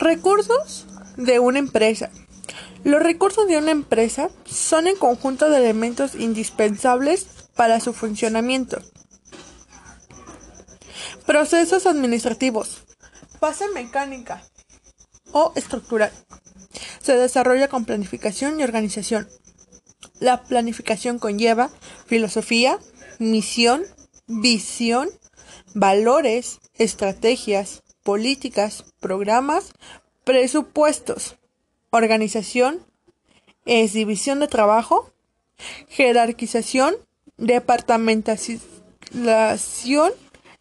Recursos de una empresa. Los recursos de una empresa son el conjunto de elementos indispensables para su funcionamiento. Procesos administrativos. Base mecánica o estructural. Se desarrolla con planificación y organización. La planificación conlleva filosofía, misión, visión, valores, estrategias, políticas, programas, presupuestos, organización, es división de trabajo, jerarquización, departamentación,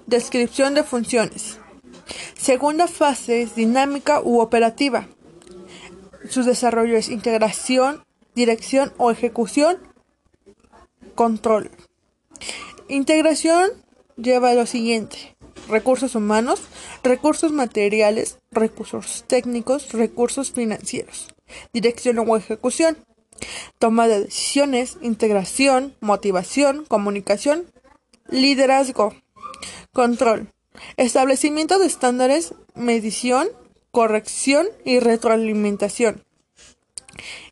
descripción de funciones. Segunda fase es dinámica u operativa. Su desarrollo es integración, dirección o ejecución, control. Integración lleva a lo siguiente recursos humanos, recursos materiales, recursos técnicos, recursos financieros, dirección o ejecución, toma de decisiones, integración, motivación, comunicación, liderazgo, control, establecimiento de estándares, medición, corrección y retroalimentación.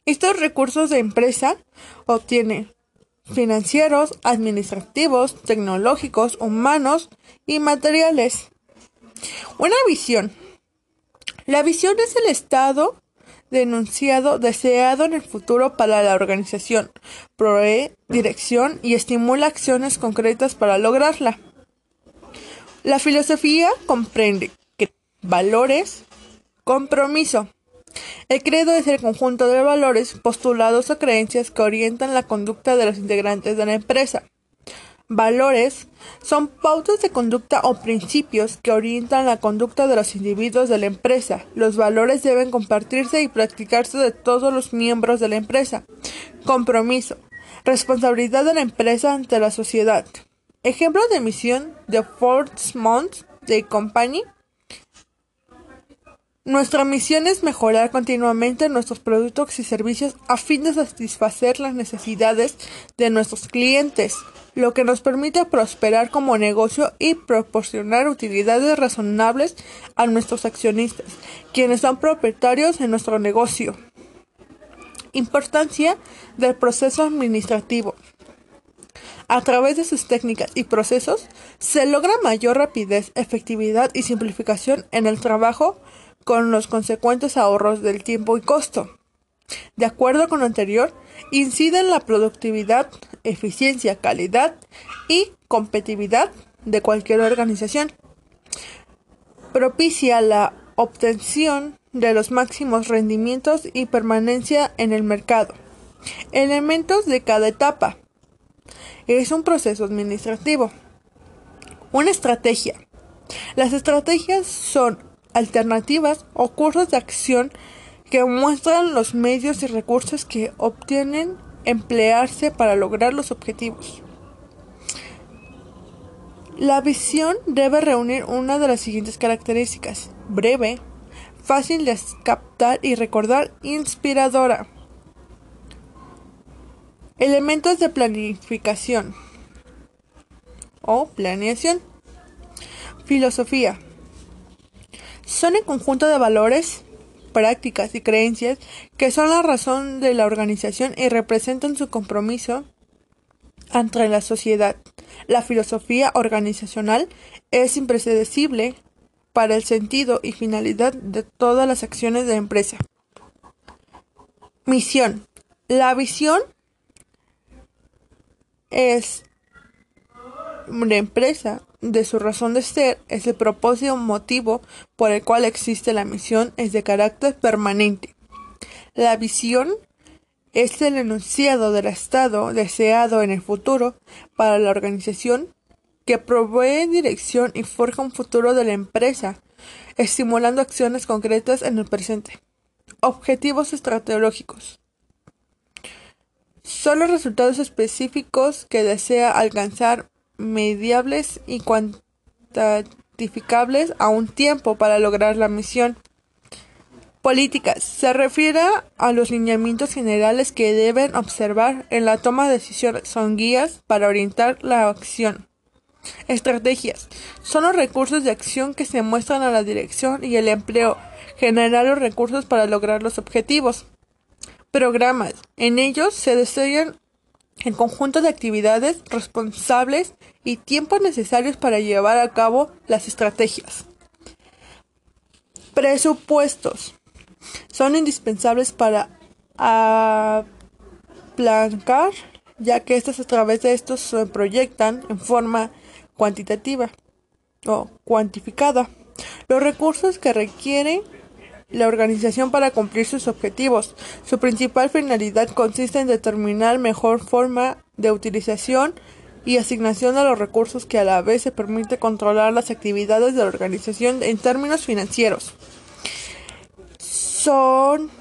Estos recursos de empresa obtienen financieros, administrativos, tecnológicos, humanos y materiales. Una visión. La visión es el estado denunciado deseado en el futuro para la organización, provee dirección y estimula acciones concretas para lograrla. La filosofía comprende valores, compromiso, el credo es el conjunto de valores, postulados o creencias que orientan la conducta de los integrantes de la empresa. Valores son pautas de conducta o principios que orientan la conducta de los individuos de la empresa. Los valores deben compartirse y practicarse de todos los miembros de la empresa. Compromiso. Responsabilidad de la empresa ante la sociedad. Ejemplo de misión de Ford Month de Company nuestra misión es mejorar continuamente nuestros productos y servicios a fin de satisfacer las necesidades de nuestros clientes, lo que nos permite prosperar como negocio y proporcionar utilidades razonables a nuestros accionistas, quienes son propietarios de nuestro negocio. Importancia del proceso administrativo. A través de sus técnicas y procesos se logra mayor rapidez, efectividad y simplificación en el trabajo con los consecuentes ahorros del tiempo y costo. De acuerdo con lo anterior, incide en la productividad, eficiencia, calidad y competitividad de cualquier organización. Propicia la obtención de los máximos rendimientos y permanencia en el mercado. Elementos de cada etapa. Es un proceso administrativo. Una estrategia. Las estrategias son alternativas o cursos de acción que muestran los medios y recursos que obtienen emplearse para lograr los objetivos. La visión debe reunir una de las siguientes características. Breve, fácil de captar y recordar, inspiradora. Elementos de planificación o planeación. Filosofía son el conjunto de valores, prácticas y creencias que son la razón de la organización y representan su compromiso ante la sociedad. La filosofía organizacional es impredecible para el sentido y finalidad de todas las acciones de la empresa. Misión. La visión es una empresa de su razón de ser es el propósito motivo por el cual existe la misión es de carácter permanente. La visión es el enunciado del estado deseado en el futuro para la organización que provee dirección y forja un futuro de la empresa, estimulando acciones concretas en el presente. Objetivos estratégicos. Son los resultados específicos que desea alcanzar mediables y cuantificables a un tiempo para lograr la misión. Políticas. Se refiere a los lineamientos generales que deben observar en la toma de decisiones. Son guías para orientar la acción. Estrategias. Son los recursos de acción que se muestran a la dirección y el empleo. Generar los recursos para lograr los objetivos. Programas. En ellos se detallan el conjunto de actividades responsables y tiempos necesarios para llevar a cabo las estrategias. Presupuestos. Son indispensables para aplancar, ya que estos a través de estos se proyectan en forma cuantitativa o cuantificada los recursos que requiere la organización para cumplir sus objetivos. Su principal finalidad consiste en determinar mejor forma de utilización y asignación de los recursos que a la vez se permite controlar las actividades de la organización en términos financieros. Son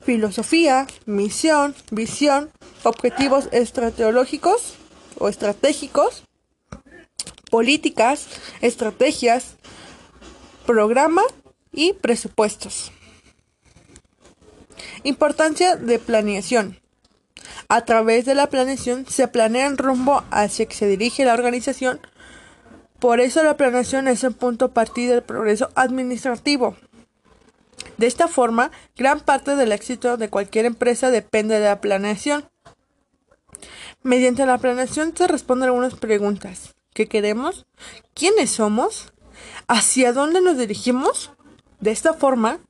filosofía, misión, visión, objetivos estratégicos o estratégicos, políticas, estrategias, programa y presupuestos. Importancia de planeación. A través de la planeación se planea el rumbo hacia que se dirige la organización. Por eso la planeación es el punto partida del progreso administrativo. De esta forma, gran parte del éxito de cualquier empresa depende de la planeación. Mediante la planeación se responden algunas preguntas. ¿Qué queremos? ¿Quiénes somos? ¿Hacia dónde nos dirigimos? De esta forma,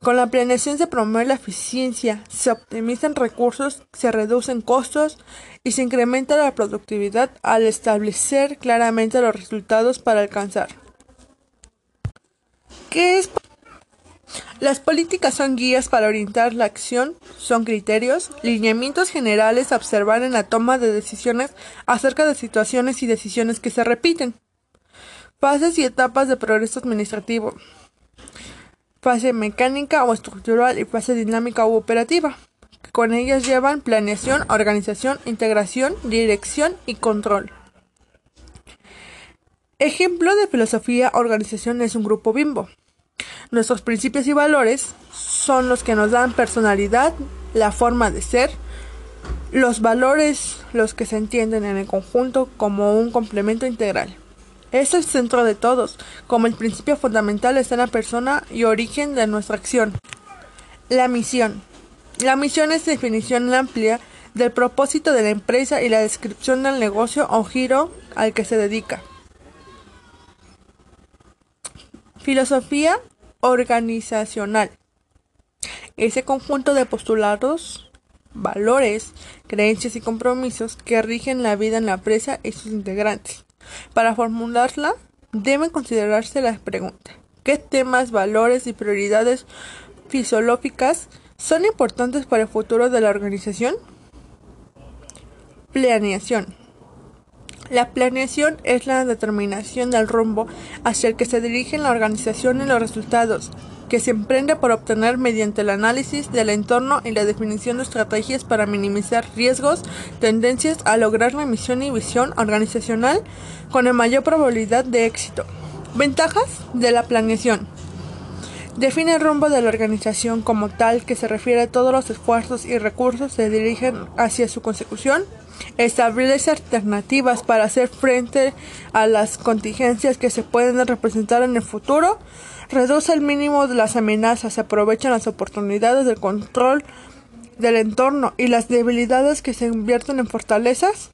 con la planeación se promueve la eficiencia, se optimizan recursos, se reducen costos y se incrementa la productividad al establecer claramente los resultados para alcanzar. ¿Qué es? Las políticas son guías para orientar la acción, son criterios, lineamientos generales a observar en la toma de decisiones acerca de situaciones y decisiones que se repiten. Fases y etapas de progreso administrativo. Fase mecánica o estructural y fase dinámica u operativa. Con ellas llevan planeación, organización, integración, dirección y control. Ejemplo de filosofía organización es un grupo bimbo. Nuestros principios y valores son los que nos dan personalidad, la forma de ser, los valores los que se entienden en el conjunto como un complemento integral. Es el centro de todos, como el principio fundamental está en la persona y origen de nuestra acción. La misión. La misión es definición amplia del propósito de la empresa y la descripción del negocio o giro al que se dedica. Filosofía organizacional. Ese conjunto de postulados, valores, creencias y compromisos que rigen la vida en la empresa y sus integrantes. Para formularla, deben considerarse las preguntas. ¿Qué temas, valores y prioridades fisiológicas son importantes para el futuro de la organización? Planeación. La planeación es la determinación del rumbo hacia el que se dirige la organización y los resultados que se emprende por obtener mediante el análisis del entorno y la definición de estrategias para minimizar riesgos, tendencias a lograr la misión y visión organizacional con la mayor probabilidad de éxito. Ventajas de la planeación. Define el rumbo de la organización como tal que se refiere a todos los esfuerzos y recursos se dirigen hacia su consecución. Establece alternativas para hacer frente a las contingencias que se pueden representar en el futuro reduce el mínimo las amenazas, se aprovechan las oportunidades del control del entorno y las debilidades que se invierten en fortalezas,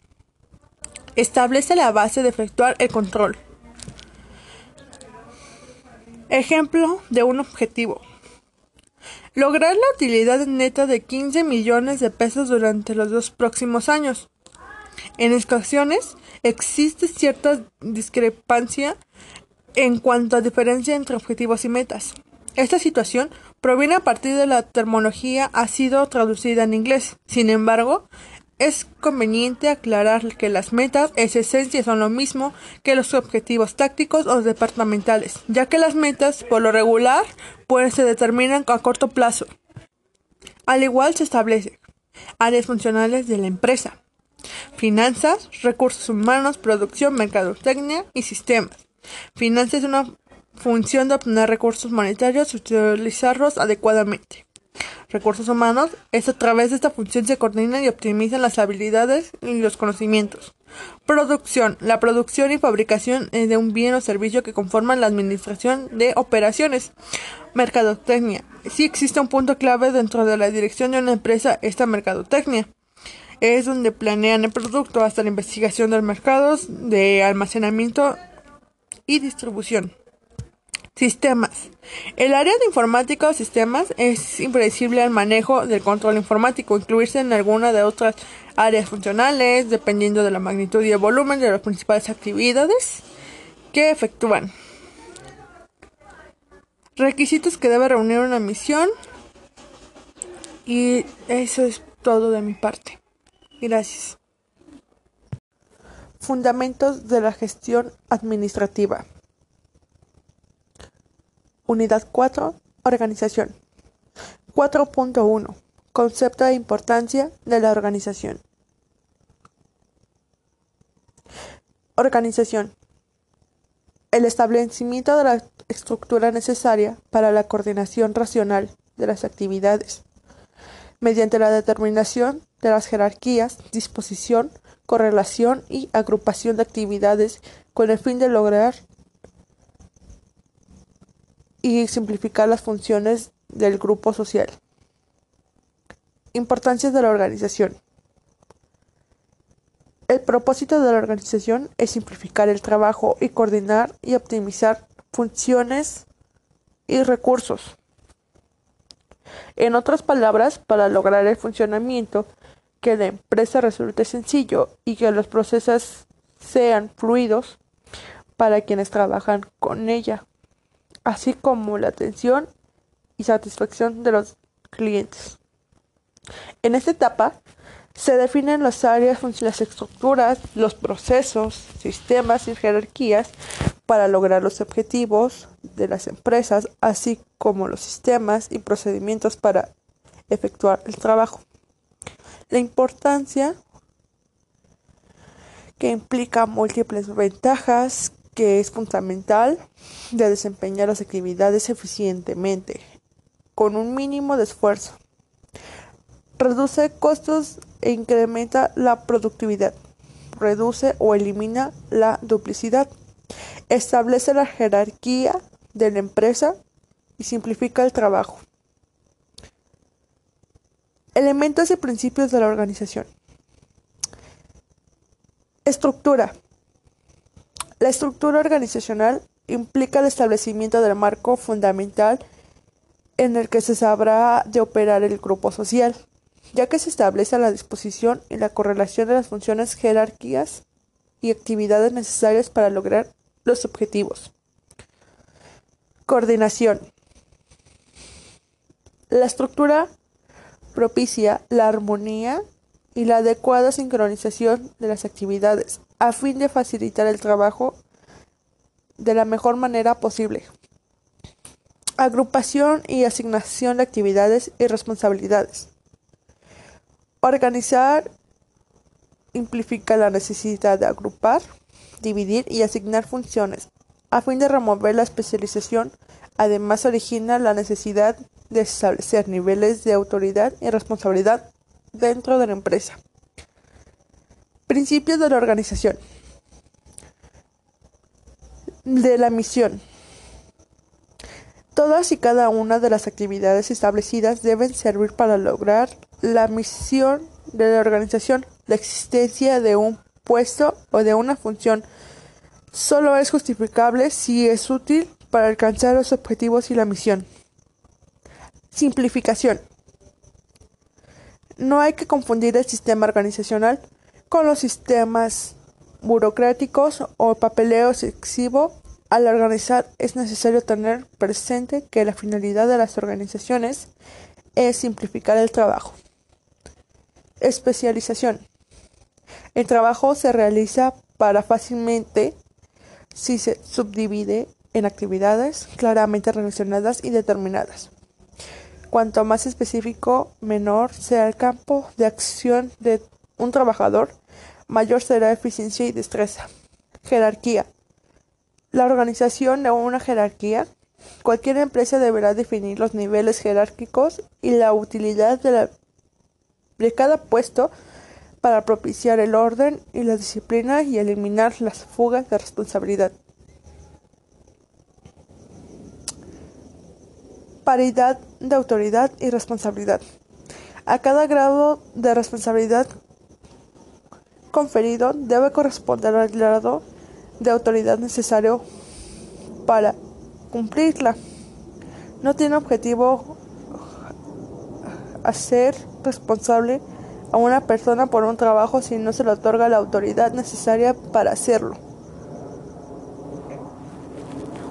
establece la base de efectuar el control. Ejemplo de un objetivo. Lograr la utilidad neta de 15 millones de pesos durante los dos próximos años. En ocasiones existe cierta discrepancia en cuanto a diferencia entre objetivos y metas. Esta situación proviene a partir de la terminología ha sido traducida en inglés. Sin embargo, es conveniente aclarar que las metas en esencia son lo mismo que los objetivos tácticos o departamentales, ya que las metas, por lo regular, pues se determinan a corto plazo. Al igual se establece áreas funcionales de la empresa, finanzas, recursos humanos, producción, mercadotecnia y sistemas. Finanzas es una función de obtener recursos monetarios y utilizarlos adecuadamente. recursos humanos, es a través de esta función se coordinan y optimizan las habilidades y los conocimientos. Producción. La producción y fabricación de un bien o servicio que conforman la administración de operaciones. Mercadotecnia. Si existe un punto clave dentro de la dirección de una empresa, esta mercadotecnia. Es donde planean el producto hasta la investigación de mercados, de almacenamiento y distribución. Sistemas. El área de informática o sistemas es impredecible al manejo del control informático, incluirse en alguna de otras áreas funcionales, dependiendo de la magnitud y el volumen de las principales actividades que efectúan. Requisitos que debe reunir una misión. Y eso es todo de mi parte. Gracias. Fundamentos de la gestión administrativa. Unidad 4. Organización. 4.1. Concepto de importancia de la organización. Organización. El establecimiento de la estructura necesaria para la coordinación racional de las actividades, mediante la determinación de las jerarquías, disposición, correlación y agrupación de actividades con el fin de lograr y simplificar las funciones del grupo social. Importancia de la organización. El propósito de la organización es simplificar el trabajo y coordinar y optimizar funciones y recursos. En otras palabras, para lograr el funcionamiento, que la empresa resulte sencillo y que los procesos sean fluidos para quienes trabajan con ella, así como la atención y satisfacción de los clientes. En esta etapa, se definen las áreas, las estructuras, los procesos, sistemas y jerarquías para lograr los objetivos de las empresas, así como los sistemas y procedimientos para efectuar el trabajo. La importancia que implica múltiples ventajas que es fundamental de desempeñar las actividades eficientemente, con un mínimo de esfuerzo. Reduce costos e incrementa la productividad, reduce o elimina la duplicidad, establece la jerarquía de la empresa y simplifica el trabajo. Elementos y principios de la organización. Estructura. La estructura organizacional implica el establecimiento del marco fundamental en el que se sabrá de operar el grupo social ya que se establece la disposición y la correlación de las funciones, jerarquías y actividades necesarias para lograr los objetivos. Coordinación. La estructura propicia la armonía y la adecuada sincronización de las actividades a fin de facilitar el trabajo de la mejor manera posible. Agrupación y asignación de actividades y responsabilidades. Organizar implica la necesidad de agrupar, dividir y asignar funciones. A fin de remover la especialización, además origina la necesidad de establecer niveles de autoridad y responsabilidad dentro de la empresa. Principios de la organización. De la misión. Todas y cada una de las actividades establecidas deben servir para lograr la misión de la organización. La existencia de un puesto o de una función solo es justificable si es útil para alcanzar los objetivos y la misión. Simplificación. No hay que confundir el sistema organizacional con los sistemas burocráticos o papeleo excesivo al organizar es necesario tener presente que la finalidad de las organizaciones es simplificar el trabajo. Especialización. El trabajo se realiza para fácilmente si se subdivide en actividades claramente relacionadas y determinadas. Cuanto más específico, menor sea el campo de acción de un trabajador, mayor será eficiencia y destreza. Jerarquía. La organización de una jerarquía Cualquier empresa deberá definir los niveles jerárquicos y la utilidad de cada puesto para propiciar el orden y la disciplina y eliminar las fugas de responsabilidad. Paridad de autoridad y responsabilidad. A cada grado de responsabilidad conferido debe corresponder al grado de autoridad necesario para cumplirla. No tiene objetivo hacer responsable a una persona por un trabajo si no se le otorga la autoridad necesaria para hacerlo.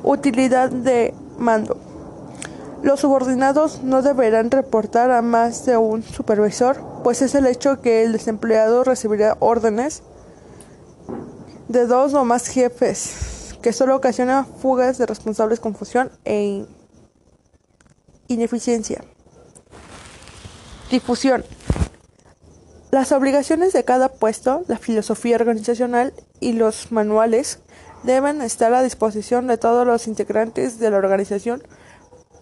Utilidad de mando. Los subordinados no deberán reportar a más de un supervisor, pues es el hecho que el desempleado recibirá órdenes de dos o más jefes, que solo ocasiona fugas de responsables, confusión e ineficiencia. Difusión. Las obligaciones de cada puesto, la filosofía organizacional y los manuales deben estar a disposición de todos los integrantes de la organización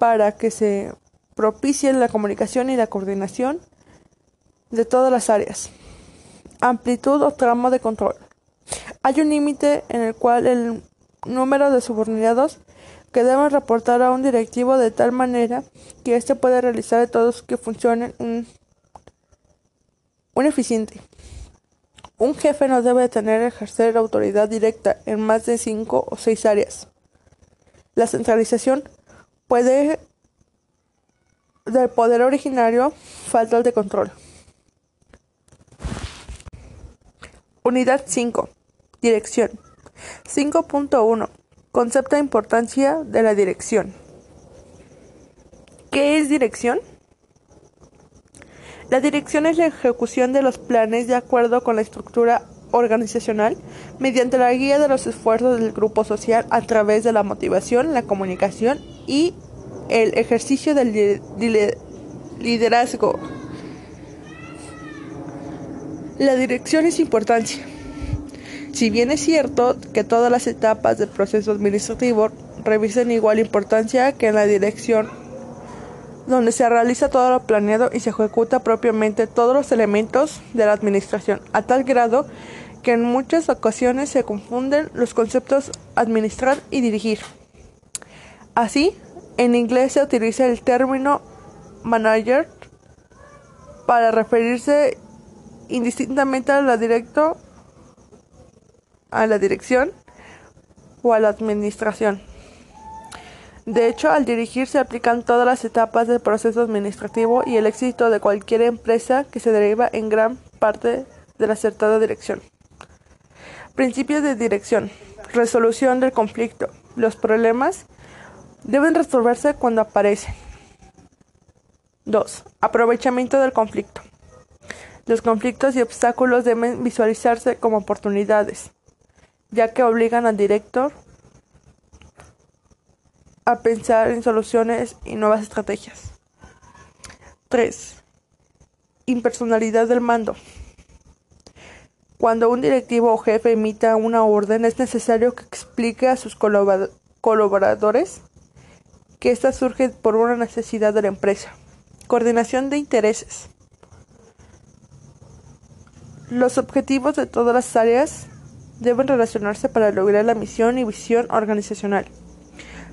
para que se propicie la comunicación y la coordinación de todas las áreas. Amplitud o tramo de control. Hay un límite en el cual el número de subordinados que deben reportar a un directivo de tal manera que éste pueda realizar todos que funcionen un, un eficiente. Un jefe no debe tener ejercer autoridad directa en más de cinco o seis áreas. La centralización puede del poder originario, falta de control. Unidad 5. Dirección. 5.1. Concepto de importancia de la dirección. ¿Qué es dirección? La dirección es la ejecución de los planes de acuerdo con la estructura organizacional mediante la guía de los esfuerzos del grupo social a través de la motivación, la comunicación y el ejercicio del liderazgo. La dirección es importancia. Si bien es cierto que todas las etapas del proceso administrativo revisten igual importancia que en la dirección, donde se realiza todo lo planeado y se ejecuta propiamente todos los elementos de la administración, a tal grado que en muchas ocasiones se confunden los conceptos administrar y dirigir. Así, en inglés se utiliza el término manager para referirse indistintamente a la directo a la dirección o a la administración. De hecho, al dirigir se aplican todas las etapas del proceso administrativo y el éxito de cualquier empresa que se deriva en gran parte de la acertada dirección. Principios de dirección. Resolución del conflicto. Los problemas deben resolverse cuando aparecen. 2. Aprovechamiento del conflicto. Los conflictos y obstáculos deben visualizarse como oportunidades, ya que obligan al director a pensar en soluciones y nuevas estrategias. 3. Impersonalidad del mando. Cuando un directivo o jefe emita una orden, es necesario que explique a sus colaboradores que ésta surge por una necesidad de la empresa. Coordinación de intereses. Los objetivos de todas las áreas deben relacionarse para lograr la misión y visión organizacional.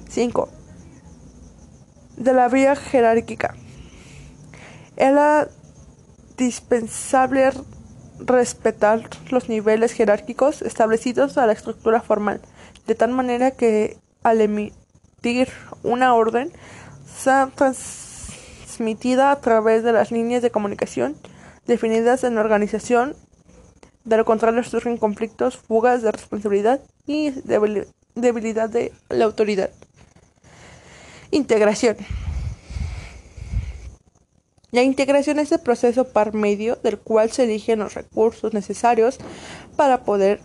5. De la vía jerárquica. Era dispensable respetar los niveles jerárquicos establecidos a la estructura formal, de tal manera que al emitir una orden sea transmitida a través de las líneas de comunicación definidas en la organización. De lo contrario surgen conflictos, fugas de responsabilidad y debilidad de la autoridad. Integración. La integración es el proceso par medio del cual se eligen los recursos necesarios para poder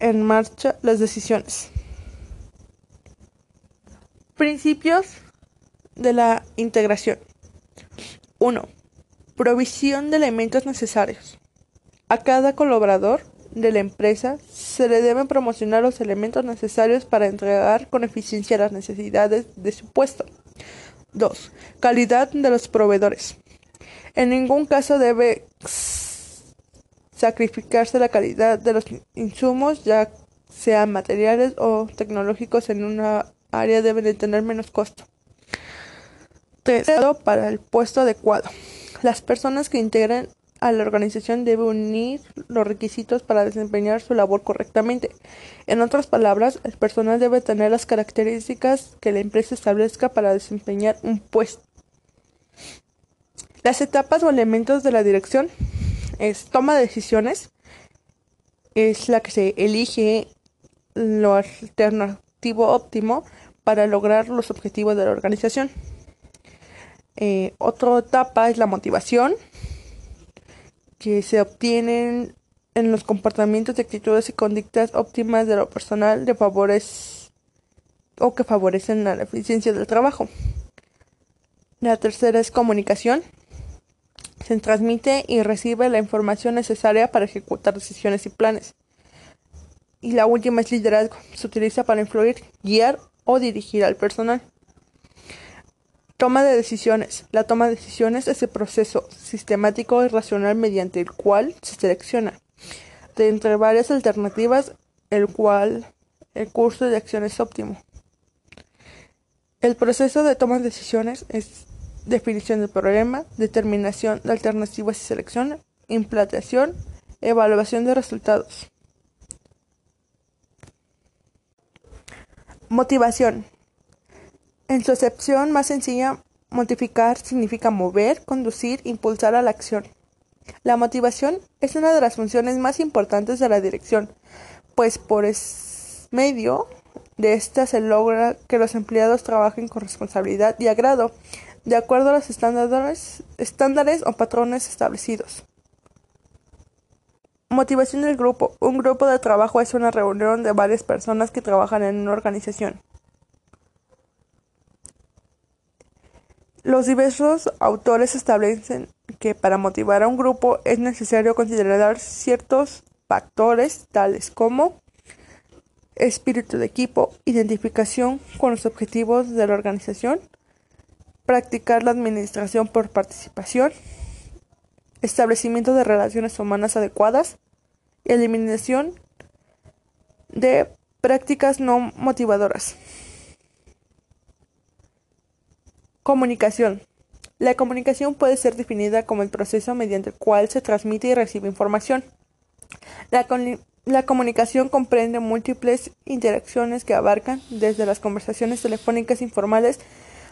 en marcha las decisiones. Principios de la integración. 1. Provisión de elementos necesarios. A cada colaborador de la empresa, se le deben promocionar los elementos necesarios para entregar con eficiencia las necesidades de su puesto. 2. Calidad de los proveedores. En ningún caso debe sacrificarse la calidad de los insumos, ya sean materiales o tecnológicos en una área deben de tener menos costo. 3. Para el puesto adecuado. Las personas que integran a la organización deben unir los requisitos para desempeñar su labor correctamente. En otras palabras, el personal debe tener las características que la empresa establezca para desempeñar un puesto. Las etapas o elementos de la dirección es toma de decisiones, es la que se elige lo alternativo óptimo para lograr los objetivos de la organización. Eh, otra etapa es la motivación, que se obtienen en los comportamientos, actitudes y conductas óptimas de lo personal de favores o que favorecen la eficiencia del trabajo. La tercera es comunicación. Se transmite y recibe la información necesaria para ejecutar decisiones y planes. Y la última es liderazgo. Se utiliza para influir, guiar o dirigir al personal. Toma de decisiones. La toma de decisiones es el proceso sistemático y racional mediante el cual se selecciona, de entre varias alternativas, el cual el curso de acción es óptimo. El proceso de toma de decisiones es definición del problema, determinación de alternativas y selección, implantación, evaluación de resultados. Motivación. En su acepción más sencilla, motivar significa mover, conducir, impulsar a la acción. La motivación es una de las funciones más importantes de la dirección, pues por medio de esta se logra que los empleados trabajen con responsabilidad y agrado, de acuerdo a los estándares, estándares o patrones establecidos. Motivación del grupo. Un grupo de trabajo es una reunión de varias personas que trabajan en una organización. Los diversos autores establecen que para motivar a un grupo es necesario considerar ciertos factores tales como espíritu de equipo, identificación con los objetivos de la organización, practicar la administración por participación, establecimiento de relaciones humanas adecuadas, eliminación de prácticas no motivadoras. Comunicación. La comunicación puede ser definida como el proceso mediante el cual se transmite y recibe información. La, la, comunicación comprende múltiples interacciones que abarcan desde las conversaciones telefónicas informales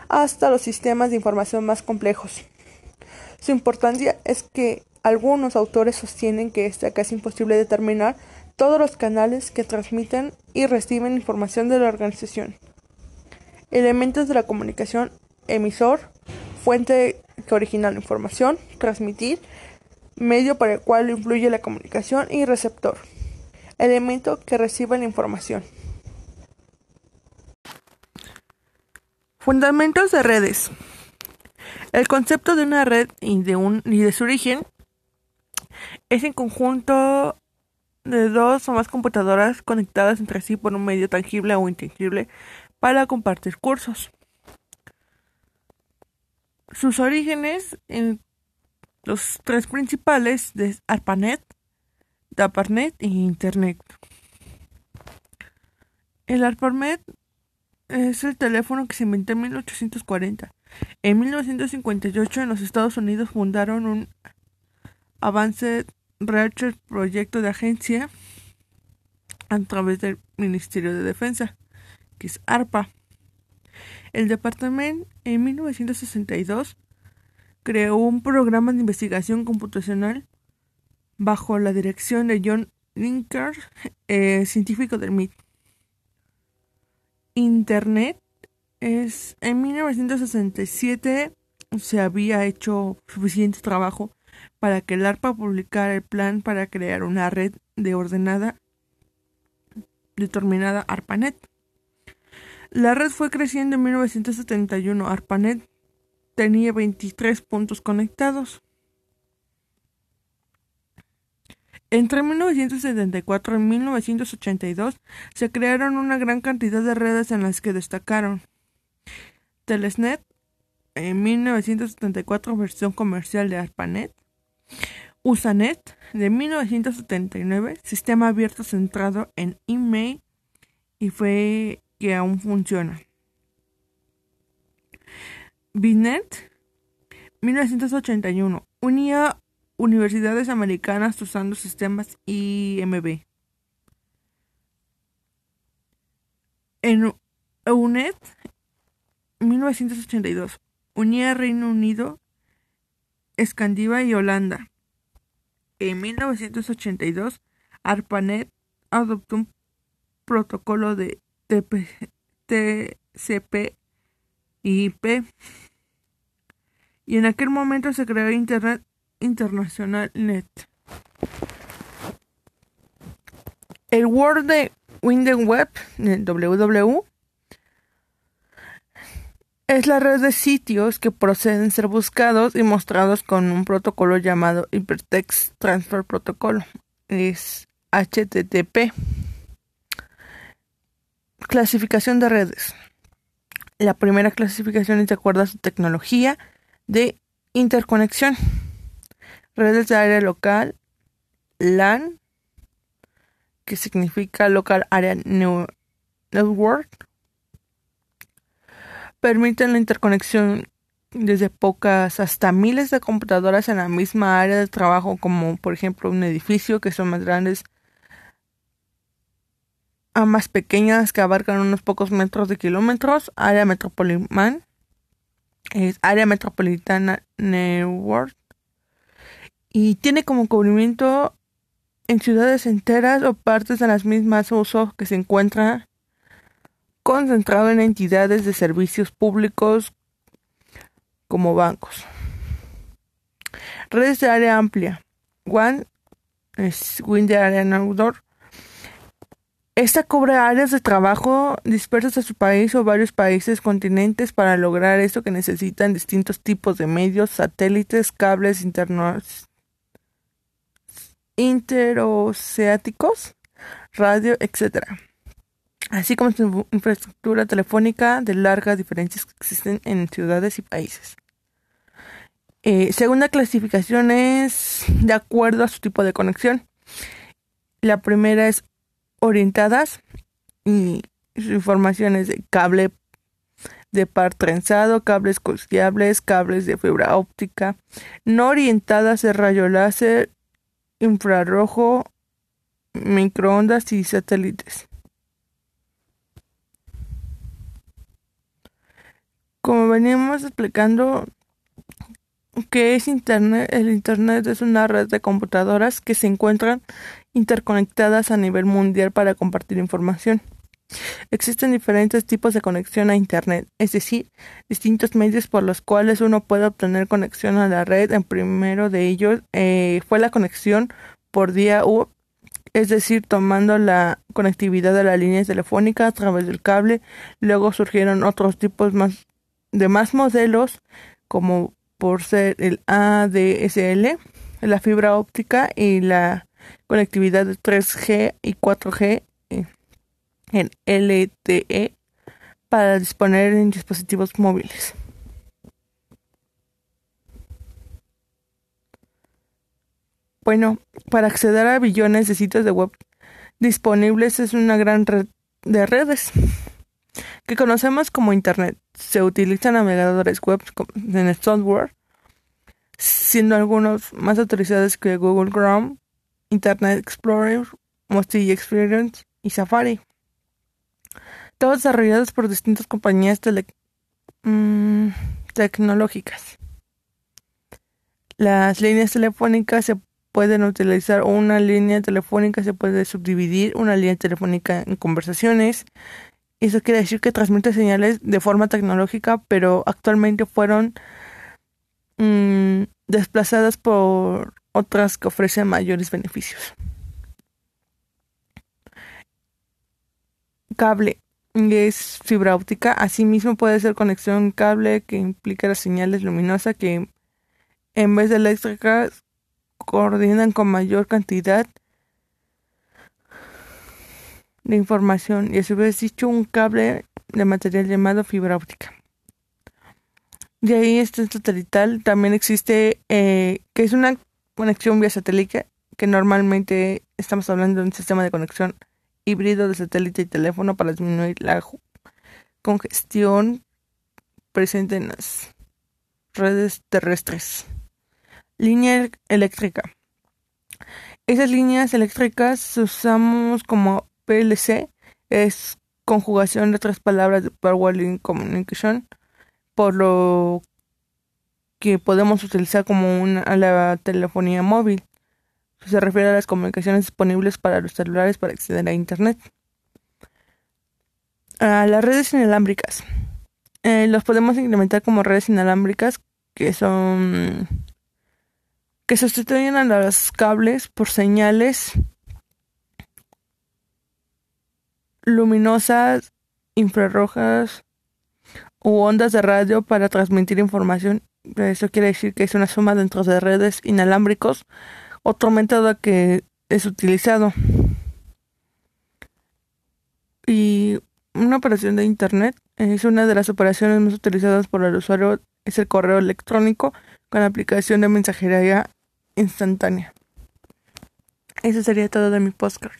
hasta los sistemas de información más complejos. Su importancia es que algunos autores sostienen que es casi imposible determinar todos los canales que transmiten y reciben información de la organización. Elementos de la comunicación emisor, fuente que origina la información, transmitir, medio para el cual influye la comunicación y receptor, elemento que recibe la información. Fundamentos de redes. El concepto de una red y de, un, y de su origen es en conjunto de dos o más computadoras conectadas entre sí por un medio tangible o intangible para compartir cursos sus orígenes en los tres principales de ARPANET, DAPARNET e Internet. El ARPANET es el teléfono que se inventó en 1840. En 1958 en los Estados Unidos fundaron un Avance Research proyecto de agencia a través del Ministerio de Defensa, que es ARPA. El departamento en 1962 creó un programa de investigación computacional bajo la dirección de John Linker, eh, científico del MIT. Internet es en 1967 se había hecho suficiente trabajo para que el ARPA publicara el plan para crear una red de ordenada determinada ARPANET. La red fue creciendo en 1971. ARPANET tenía 23 puntos conectados. Entre 1974 y 1982 se crearon una gran cantidad de redes en las que destacaron Telesnet, en 1974 versión comercial de ARPANET, Usanet de 1979, sistema abierto centrado en email y fue que aún funciona. Binet 1981 unía universidades americanas usando sistemas IMB. En EUNET 1982 unía Reino Unido, Escandiva y Holanda. En 1982 ARPANET adoptó un protocolo de TCP IP y en aquel momento se creó Internet Internacional Net. El World de Windows Web, WW, es la red de sitios que proceden ser buscados y mostrados con un protocolo llamado Hypertext Transfer Protocol. Es HTTP. Clasificación de redes. La primera clasificación es de acuerdo a su tecnología de interconexión. Redes de área local, LAN, que significa Local Area Network, permiten la interconexión desde pocas hasta miles de computadoras en la misma área de trabajo, como por ejemplo un edificio que son más grandes a más pequeñas que abarcan unos pocos metros de kilómetros, área metropolitana, es área metropolitana network. Y tiene como cubrimiento en ciudades enteras o partes de las mismas usos que se encuentra concentrado en entidades de servicios públicos como bancos. Redes de área amplia. One es Win de área outdoor. Esta cubre áreas de trabajo dispersas a su país o varios países continentes para lograr eso que necesitan distintos tipos de medios, satélites, cables internos interoceáticos, radio, etc así como su infraestructura telefónica de largas diferencias que existen en ciudades y países. Eh, segunda clasificación es de acuerdo a su tipo de conexión. La primera es orientadas y su información es de cable de par trenzado, cables costeables, cables de fibra óptica, no orientadas de rayo láser, infrarrojo, microondas y satélites. Como veníamos explicando que es Internet, el Internet es una red de computadoras que se encuentran interconectadas a nivel mundial para compartir información. Existen diferentes tipos de conexión a Internet, es decir, distintos medios por los cuales uno puede obtener conexión a la red. El primero de ellos eh, fue la conexión por día U, es decir, tomando la conectividad de la línea telefónica a través del cable. Luego surgieron otros tipos más de más modelos como por ser el ADSL, la fibra óptica y la conectividad de 3G y 4G en LTE para disponer en dispositivos móviles. Bueno, para acceder a billones de sitios de web disponibles es una gran red de redes que conocemos como Internet. Se utilizan navegadores web en el software, siendo algunos más autorizados que Google Chrome, Internet Explorer, Mozilla Experience y Safari. Todos desarrollados por distintas compañías mm, tecnológicas. Las líneas telefónicas se pueden utilizar una línea telefónica se puede subdividir una línea telefónica en conversaciones eso quiere decir que transmite señales de forma tecnológica, pero actualmente fueron mm, desplazadas por otras que ofrecen mayores beneficios. Cable es fibra óptica, asimismo puede ser conexión cable que implica las señales luminosas que en vez de eléctricas coordinan con mayor cantidad de información y a su vez dicho un cable de material llamado fibra óptica. De ahí este satelital también existe, eh, que es una conexión vía satélite, que normalmente estamos hablando de un sistema de conexión híbrido de satélite y teléfono para disminuir la congestión presente en las redes terrestres. Línea eléctrica. Esas líneas eléctricas usamos como PLC, es conjugación de otras palabras de Power Link Communication, por lo que podemos utilizar como una, la telefonía móvil. Se refiere a las comunicaciones disponibles para los celulares para acceder a Internet. A las redes inalámbricas. Eh, los podemos implementar como redes inalámbricas que son que sustituyen a los cables por señales luminosas, infrarrojas u ondas de radio para transmitir información. Eso quiere decir que es una suma dentro de redes inalámbricos, otro método que es utilizado. Y una operación de Internet es una de las operaciones más utilizadas por el usuario, es el correo electrónico con aplicación de mensajería instantánea. Eso sería todo de mi postcard.